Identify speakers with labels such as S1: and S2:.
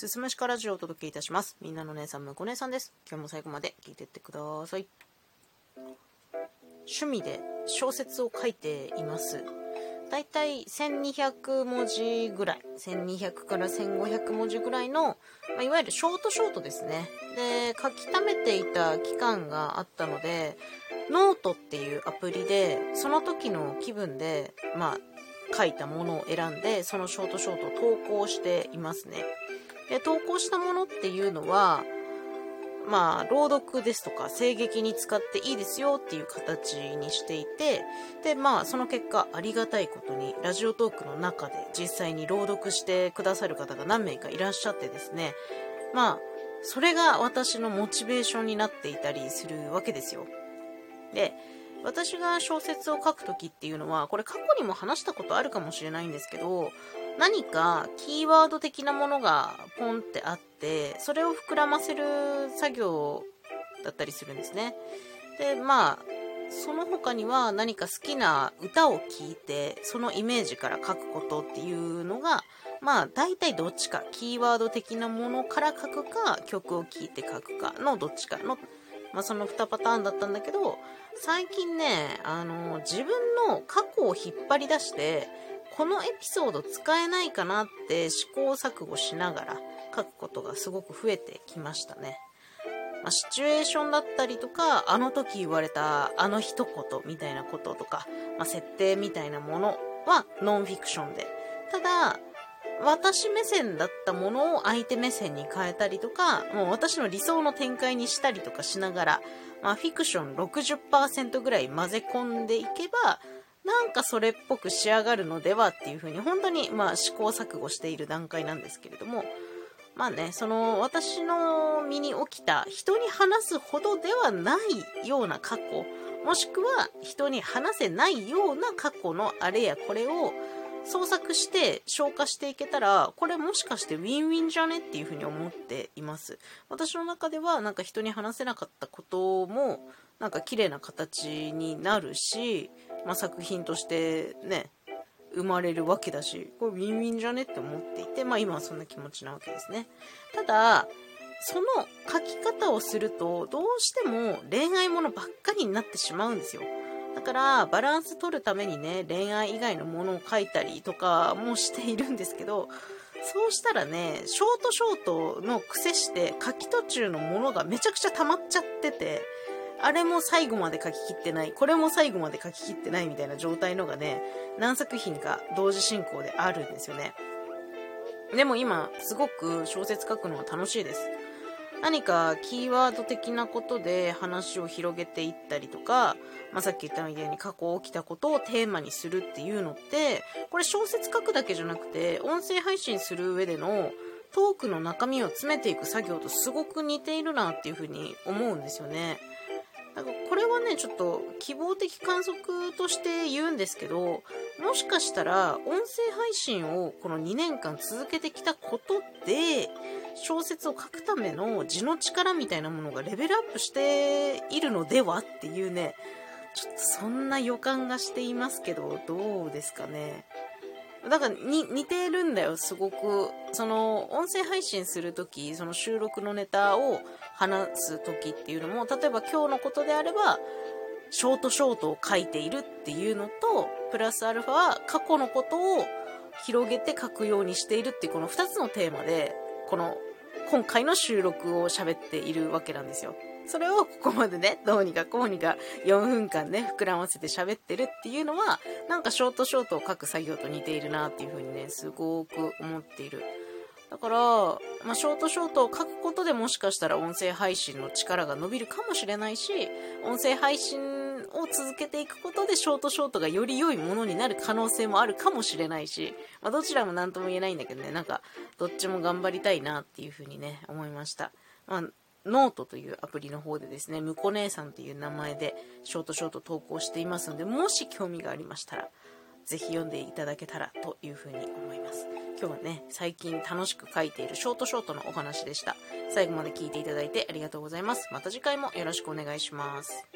S1: すすむしかラジオをお届けいたします。みんなの姉さん、むこ姉さんです。今日も最後まで聞いてってください。趣味で小説を書いています。だいたい1200文字ぐらい、1200から1500文字ぐらいの、ま、いわゆるショートショートですね。で、書き溜めていた期間があったので、ノートっていうアプリで、その時の気分で、まあ、書いたものを選んで、そのショートショートを投稿していますね。で、投稿したものっていうのは、まあ、朗読ですとか、声劇に使っていいですよっていう形にしていて、で、まあ、その結果、ありがたいことに、ラジオトークの中で実際に朗読してくださる方が何名かいらっしゃってですね、まあ、それが私のモチベーションになっていたりするわけですよ。で、私が小説を書くときっていうのは、これ過去にも話したことあるかもしれないんですけど、何かキーワード的なものがポンってあって、それを膨らませる作業だったりするんですね。で、まあ、その他には何か好きな歌を聴いて、そのイメージから書くことっていうのが、まあ、大体どっちか、キーワード的なものから書くか、曲を聴いて書くかのどっちかの、まあ、その2パターンだったんだけど、最近ね、あの、自分の過去を引っ張り出して、このエピソード使えないかなって試行錯誤しながら書くことがすごく増えてきましたね。まあ、シチュエーションだったりとか、あの時言われたあの一言みたいなこととか、まあ、設定みたいなものはノンフィクションで。ただ、私目線だったものを相手目線に変えたりとか、もう私の理想の展開にしたりとかしながら、まあ、フィクション60%ぐらい混ぜ込んでいけば、なんかそれっぽく仕上がるのではっていうふうに本当にまあ試行錯誤している段階なんですけれども、まあね、その私の身に起きた人に話すほどではないような過去、もしくは人に話せないような過去のあれやこれを創作して消化していけたら、これもしかしてウィンウィンじゃねっていうふうに思っています。私の中ではなんか人に話せなかったこともなんか綺麗な形になるし、まあ、作品としてね、生まれるわけだし、これウィンウィンじゃねって思っていて、まあ今はそんな気持ちなわけですね。ただ、その書き方をすると、どうしても恋愛ものばっかりになってしまうんですよ。だから、バランス取るためにね、恋愛以外のものを書いたりとかもしているんですけど、そうしたらね、ショートショートの癖して書き途中のものがめちゃくちゃ溜まっちゃってて、あれも最後まで書き切ってない、これも最後まで書き切ってないみたいな状態のがね、何作品か同時進行であるんですよね。でも今、すごく小説書くのは楽しいです。何かキーワード的なことで話を広げていったりとか、まあ、さっき言ったみたいに過去起きたことをテーマにするっていうのって、これ小説書くだけじゃなくて、音声配信する上でのトークの中身を詰めていく作業とすごく似ているなっていうふうに思うんですよね。だかこれはね、ちょっと希望的観測として言うんですけど、もしかしたら音声配信をこの2年間続けてきたことで、小説を書くための字の力みたいなものがレベルアップしているのではっていうね、ちょっとそんな予感がしていますけど、どうですかね？だからに似てるんだよ、すごく。その、音声配信するとき、その収録のネタを話すときっていうのも、例えば今日のことであれば、ショートショートを書いているっていうのと、プラスアルファは過去のことを広げて書くようにしているっていうこの2つのテーマで、この今回の収録を喋っているわけなんですよ。それをここまでね、どうにかこうにか4分間ね、膨らませて喋ってるっていうのは、なんかショートショートを書く作業と似ているなっていうふうにね、すごく思っている。だから、まあ、ショートショートを書くことでもしかしたら音声配信の力が伸びるかもしれないし、音声配信を続けていくことでショートショートがより良いものになる可能性もあるかもしれないし、まあ、どちらも何とも言えないんだけどね、なんか、どっちも頑張りたいなっていうふうにね、思いました。まあノートというアプリの方でですね、むこ姉さんという名前でショートショート投稿していますので、もし興味がありましたら、ぜひ読んでいただけたらというふうに思います。今日はね、最近楽しく書いているショートショートのお話でした。最後まで聞いていただいてありがとうございます。また次回もよろしくお願いします。